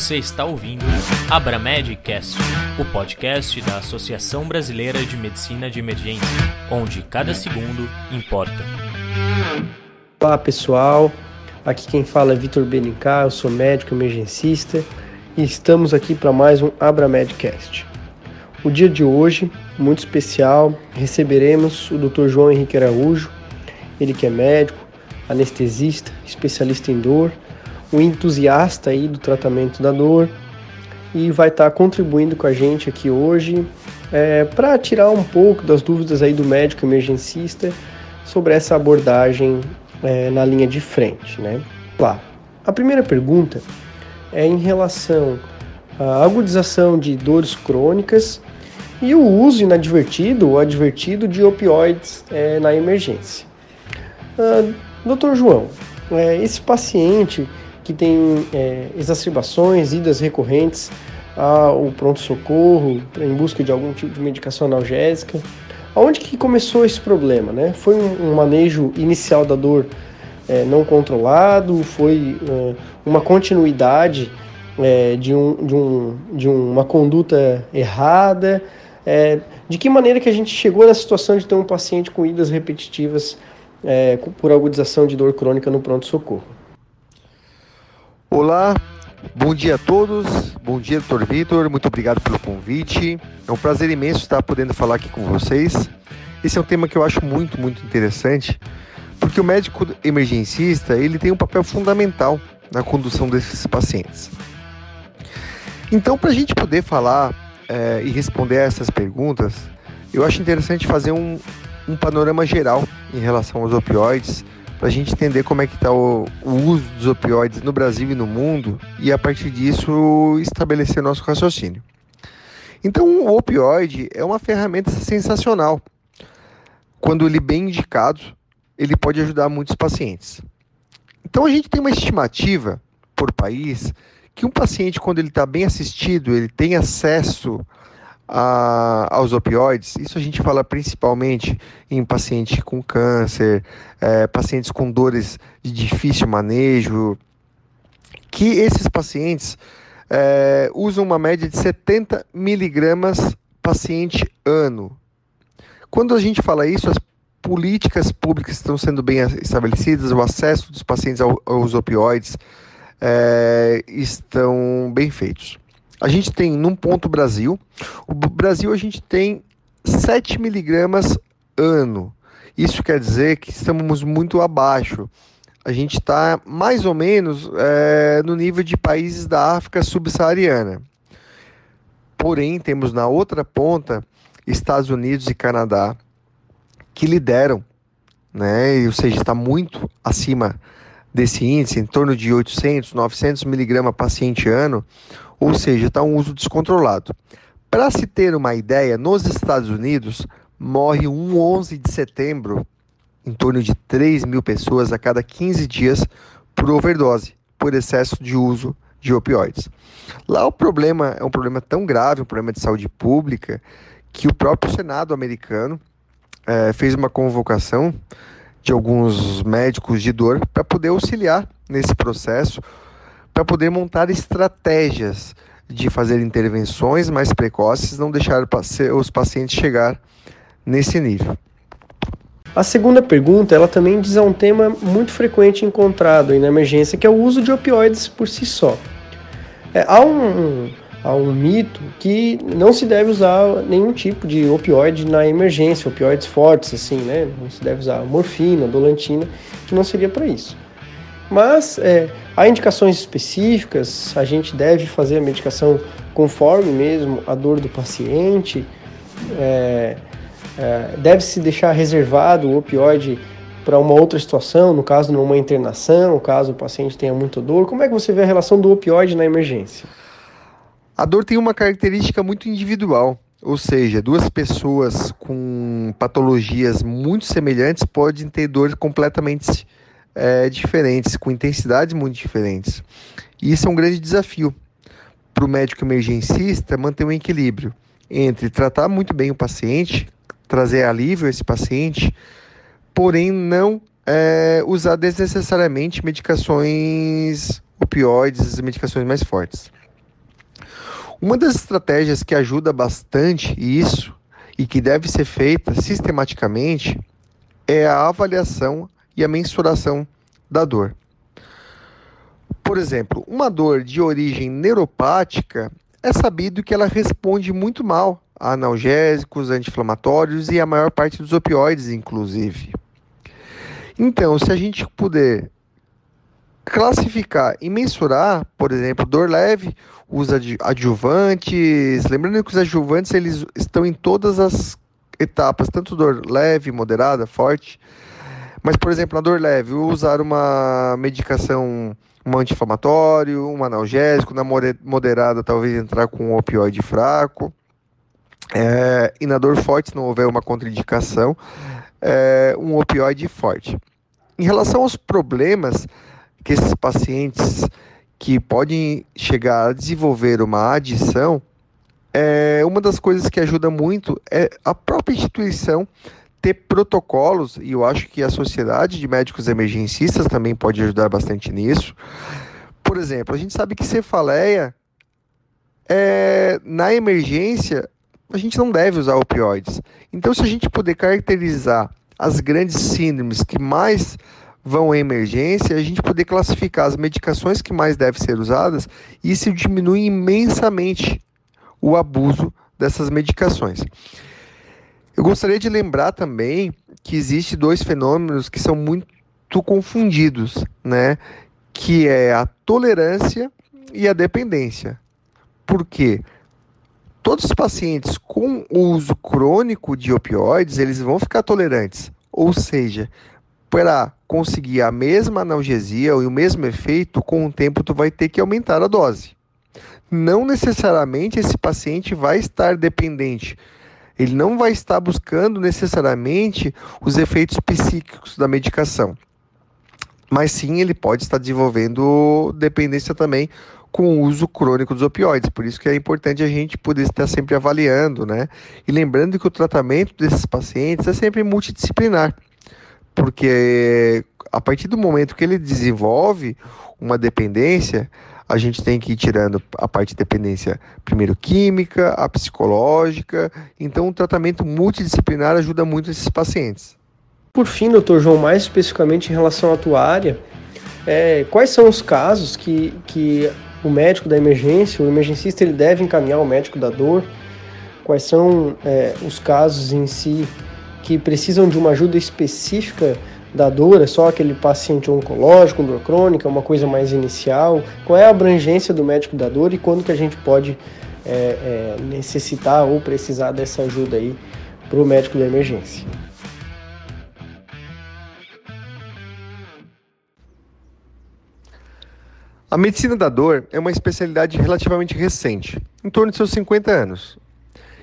Você está ouvindo Abramedcast, o podcast da Associação Brasileira de Medicina de Emergência, onde cada segundo importa. Olá pessoal, aqui quem fala é Vitor Benincá, eu sou médico emergencista e estamos aqui para mais um Abramedcast. O dia de hoje, muito especial, receberemos o Dr. João Henrique Araújo, ele que é médico, anestesista, especialista em dor, um entusiasta aí do tratamento da dor e vai estar tá contribuindo com a gente aqui hoje é, para tirar um pouco das dúvidas aí do médico emergencista sobre essa abordagem é, na linha de frente, né? Claro. A primeira pergunta é em relação à agudização de dores crônicas e o uso inadvertido ou advertido de opioides é, na emergência. Doutor João, é, esse paciente que tem é, exacerbações, idas recorrentes ao pronto-socorro em busca de algum tipo de medicação analgésica. Aonde que começou esse problema? Né? Foi um, manejo inicial da dor é, não controlado? Foi é, uma continuidade é, de, um, de, um, de uma conduta errada? É, de que maneira que a gente chegou na situação de ter um paciente com idas repetitivas é, por agudização de dor crônica no pronto-socorro? Olá, bom dia a todos. Bom dia, doutor Vitor. Muito obrigado pelo convite. É um prazer imenso estar podendo falar aqui com vocês. Esse é um tema que eu acho muito, muito interessante, porque o médico emergencista ele tem um papel fundamental na condução desses pacientes. Então, para a gente poder falar é, e responder a essas perguntas, eu acho interessante fazer um, um panorama geral em relação aos opioides para a gente entender como é que está o, o, uso dos opioides no Brasil e no mundo e a partir disso estabelecer nosso raciocínio. Então, o opioide é uma ferramenta sensacional. Quando ele bem indicado, ele pode ajudar muitos pacientes. Então, a gente tem uma estimativa por país que um paciente, quando ele está bem assistido, ele tem acesso a, aos opioides, isso a gente fala principalmente em pacientes com câncer, é, pacientes com dores de difícil manejo, que esses pacientes é, usam uma média de 70 miligramas paciente ano. Quando a gente fala isso, as políticas públicas estão sendo bem estabelecidas, o acesso dos pacientes aos opioides é, estão bem feitos. A gente tem num ponto Brasil, o Brasil a gente tem 7 miligramas ano. Isso quer dizer que estamos muito abaixo. A gente está mais ou menos é, no nível de países da África subsaariana. Porém, temos na outra ponta Estados Unidos e Canadá que lideram, né? Ou seja, está muito acima desse índice, em torno de 800, 900 miligramas paciente ano, ou seja, está um uso descontrolado. Para se ter uma ideia, nos Estados Unidos morre um 11 de setembro em torno de 3 mil pessoas a cada 15 dias por overdose, por excesso de uso de opioides. Lá o problema é um problema tão grave, um problema de saúde pública, que o próprio Senado americano é, fez uma convocação de alguns médicos de dor para poder auxiliar nesse processo, para poder montar estratégias de fazer intervenções mais precoces, não deixar os pacientes chegar nesse nível. A segunda pergunta, ela também diz a um tema muito frequente encontrado na emergência, que é o uso de opioides por si só. É, há, um, há um mito que não se deve usar nenhum tipo de opioide na emergência, opioides fortes, assim, né? Não se deve usar morfina, dolantina, que não seria para isso. Mas é, há indicações específicas, a gente deve fazer a medicação conforme mesmo a dor do paciente, é, é, deve-se deixar reservado o opioide para uma outra situação, no caso, numa internação, caso o paciente tenha muita dor. Como é que você vê a relação do opioide na emergência? A dor tem uma característica muito individual, ou seja, duas pessoas com patologias muito semelhantes podem ter dor completamente é, diferentes, com intensidades muito diferentes. E isso é um grande desafio para o médico emergencista manter um equilíbrio entre tratar muito bem o paciente, trazer alívio a esse paciente, porém não é, usar desnecessariamente medicações opioides, medicações mais fortes. Uma das estratégias que ajuda bastante isso e que deve ser feita sistematicamente é a avaliação e a mensuração da dor. Por exemplo, uma dor de origem neuropática é sabido que ela responde muito mal a analgésicos, anti-inflamatórios e a maior parte dos opioides, inclusive. Então, se a gente puder classificar e mensurar, por exemplo, dor leve, os adjuvantes, lembrando que os adjuvantes eles estão em todas as etapas, tanto dor leve, moderada, forte. Mas, por exemplo, na dor leve, usar uma medicação, um anti-inflamatório, um analgésico, na moderada talvez entrar com um opioide fraco. É, e na dor forte, se não houver uma contraindicação, é, um opioide forte. Em relação aos problemas que esses pacientes que podem chegar a desenvolver uma adição, é, uma das coisas que ajuda muito é a própria instituição ter protocolos, e eu acho que a Sociedade de Médicos Emergencistas também pode ajudar bastante nisso. Por exemplo, a gente sabe que cefaleia, é, na emergência, a gente não deve usar opioides. Então, se a gente puder caracterizar as grandes síndromes que mais vão em emergência, a gente poder classificar as medicações que mais devem ser usadas, isso diminui imensamente o abuso dessas medicações. Eu gostaria de lembrar também que existe dois fenômenos que são muito confundidos, né? Que é a tolerância e a dependência. Por quê? Todos os pacientes com uso crônico de opioides, eles vão ficar tolerantes. Ou seja, para conseguir a mesma analgesia ou o mesmo efeito, com o tempo tu vai ter que aumentar a dose não necessariamente esse paciente vai estar dependente. Ele não vai estar buscando necessariamente os efeitos psíquicos da medicação. Mas sim, ele pode estar desenvolvendo dependência também com o uso crônico dos opioides. Por isso que é importante a gente poder estar sempre avaliando, né? E lembrando que o tratamento desses pacientes é sempre multidisciplinar. Porque a partir do momento que ele desenvolve uma dependência, a gente tem que ir tirando a parte de dependência, primeiro química, a psicológica. Então, o tratamento multidisciplinar ajuda muito esses pacientes. Por fim, doutor João, mais especificamente em relação à tua área, é, quais são os casos que, que o médico da emergência, o emergencista, ele deve encaminhar o médico da dor? Quais são é, os casos em si que precisam de uma ajuda específica da dor? É só aquele paciente oncológico, dor crônica, uma coisa mais inicial? Qual é a abrangência do médico da dor e quando que a gente pode é, é, necessitar ou precisar dessa ajuda aí para o médico da emergência? A medicina da dor é uma especialidade relativamente recente, em torno de seus 50 anos,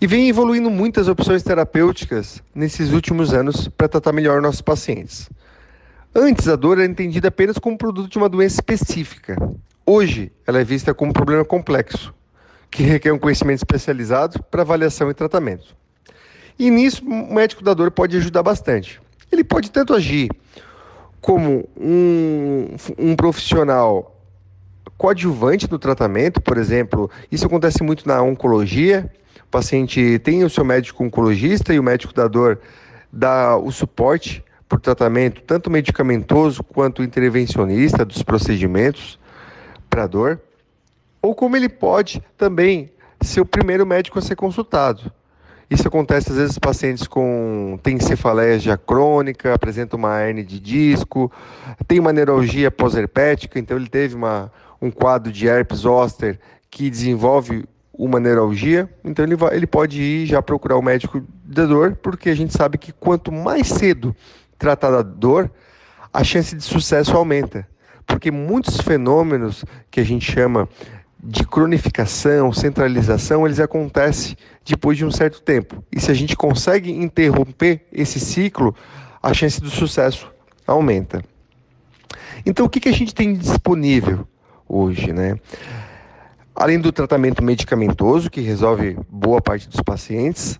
e vem evoluindo muitas opções terapêuticas nesses últimos anos para tratar melhor nossos pacientes. Antes, a dor era entendida apenas como produto de uma doença específica. Hoje, ela é vista como um problema complexo, que requer um conhecimento especializado para avaliação e tratamento. E nisso, o médico da dor pode ajudar bastante. Ele pode tanto agir como um, um profissional coadjuvante no tratamento, por exemplo, isso acontece muito na oncologia, o paciente tem o seu médico oncologista e o médico da dor dá o suporte para o tratamento, tanto medicamentoso quanto intervencionista dos procedimentos para dor, ou como ele pode também ser o primeiro médico a ser consultado. Isso acontece às vezes pacientes com têm cefaleia crônica, apresentam uma hernia de disco, tem uma neuralgia pós-herpética, então ele teve uma, um quadro de herpes zoster que desenvolve uma neuralgia, então ele, vai, ele pode ir já procurar o médico da dor, porque a gente sabe que quanto mais cedo tratar da dor, a chance de sucesso aumenta. Porque muitos fenômenos que a gente chama de cronificação, centralização, eles acontecem depois de um certo tempo. E se a gente consegue interromper esse ciclo, a chance do sucesso aumenta. Então, o que, que a gente tem disponível hoje, né? Além do tratamento medicamentoso, que resolve boa parte dos pacientes,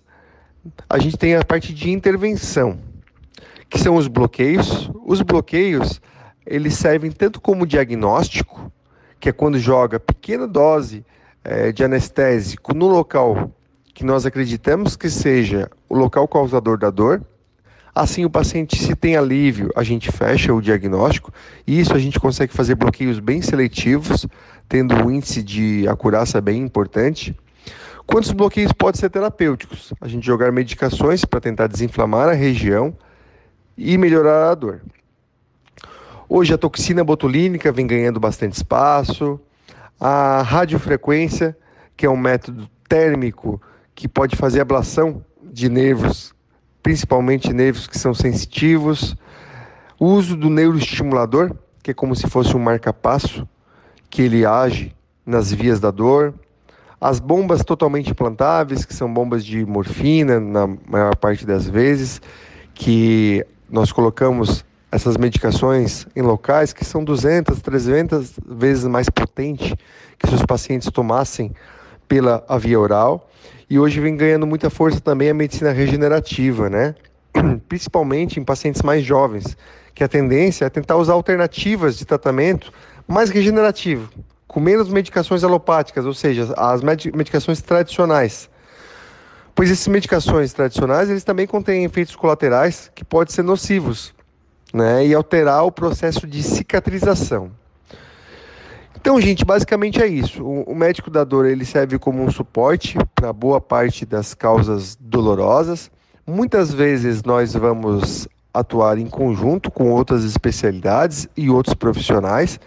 a gente tem a parte de intervenção, que são os bloqueios. Os bloqueios, eles servem tanto como diagnóstico, que é quando joga pequena dose é, de anestésico no local que nós acreditamos que seja o local causador da dor. Assim, o paciente, se tem alívio, a gente fecha o diagnóstico e isso a gente consegue fazer bloqueios bem seletivos, tendo um índice de acurácia bem importante. Quantos bloqueios podem ser terapêuticos? A gente jogar medicações para tentar desinflamar a região e melhorar a dor. Hoje a toxina botulínica vem ganhando bastante espaço, a radiofrequência, que é um método térmico que pode fazer ablação de nervos, principalmente nervos que são sensitivos, o uso do neuroestimulador, que é como se fosse um marca-passo, que ele age nas vias da dor, as bombas totalmente implantáveis, que são bombas de morfina, na maior parte das vezes, que nós colocamos essas medicações em locais que são 200, 300 vezes mais potentes que se os pacientes tomassem pela via oral. E hoje vem ganhando muita força também a medicina regenerativa, né? Principalmente em pacientes mais jovens, que a tendência é tentar usar alternativas de tratamento mais regenerativo, com menos medicações alopáticas, ou seja, as medicações tradicionais. Pois essas medicações tradicionais, eles também contêm efeitos colaterais que podem ser nocivos, né, e alterar o processo de cicatrização. Então, gente, basicamente é isso. O, médico da dor ele serve como um suporte para boa parte das causas dolorosas. Muitas vezes nós vamos atuar em conjunto com outras especialidades e outros profissionais,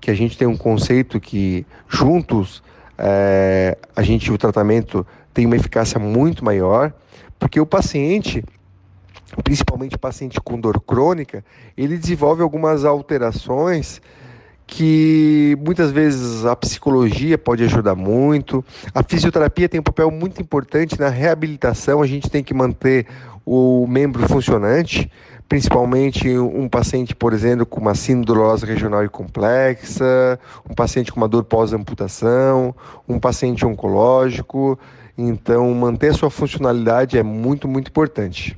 que a gente tem um conceito que juntos é, a gente o tratamento tem uma eficácia muito maior, porque o paciente principalmente paciente com dor crônica, ele desenvolve algumas alterações que muitas vezes a psicologia pode ajudar muito. A fisioterapia tem um papel muito importante na reabilitação, a gente tem que manter o membro funcionante, principalmente um paciente, por exemplo, com uma síndrome dolorosa regional e complexa, um paciente com uma dor pós-amputação, um paciente oncológico. Então, manter a sua funcionalidade é muito, muito importante.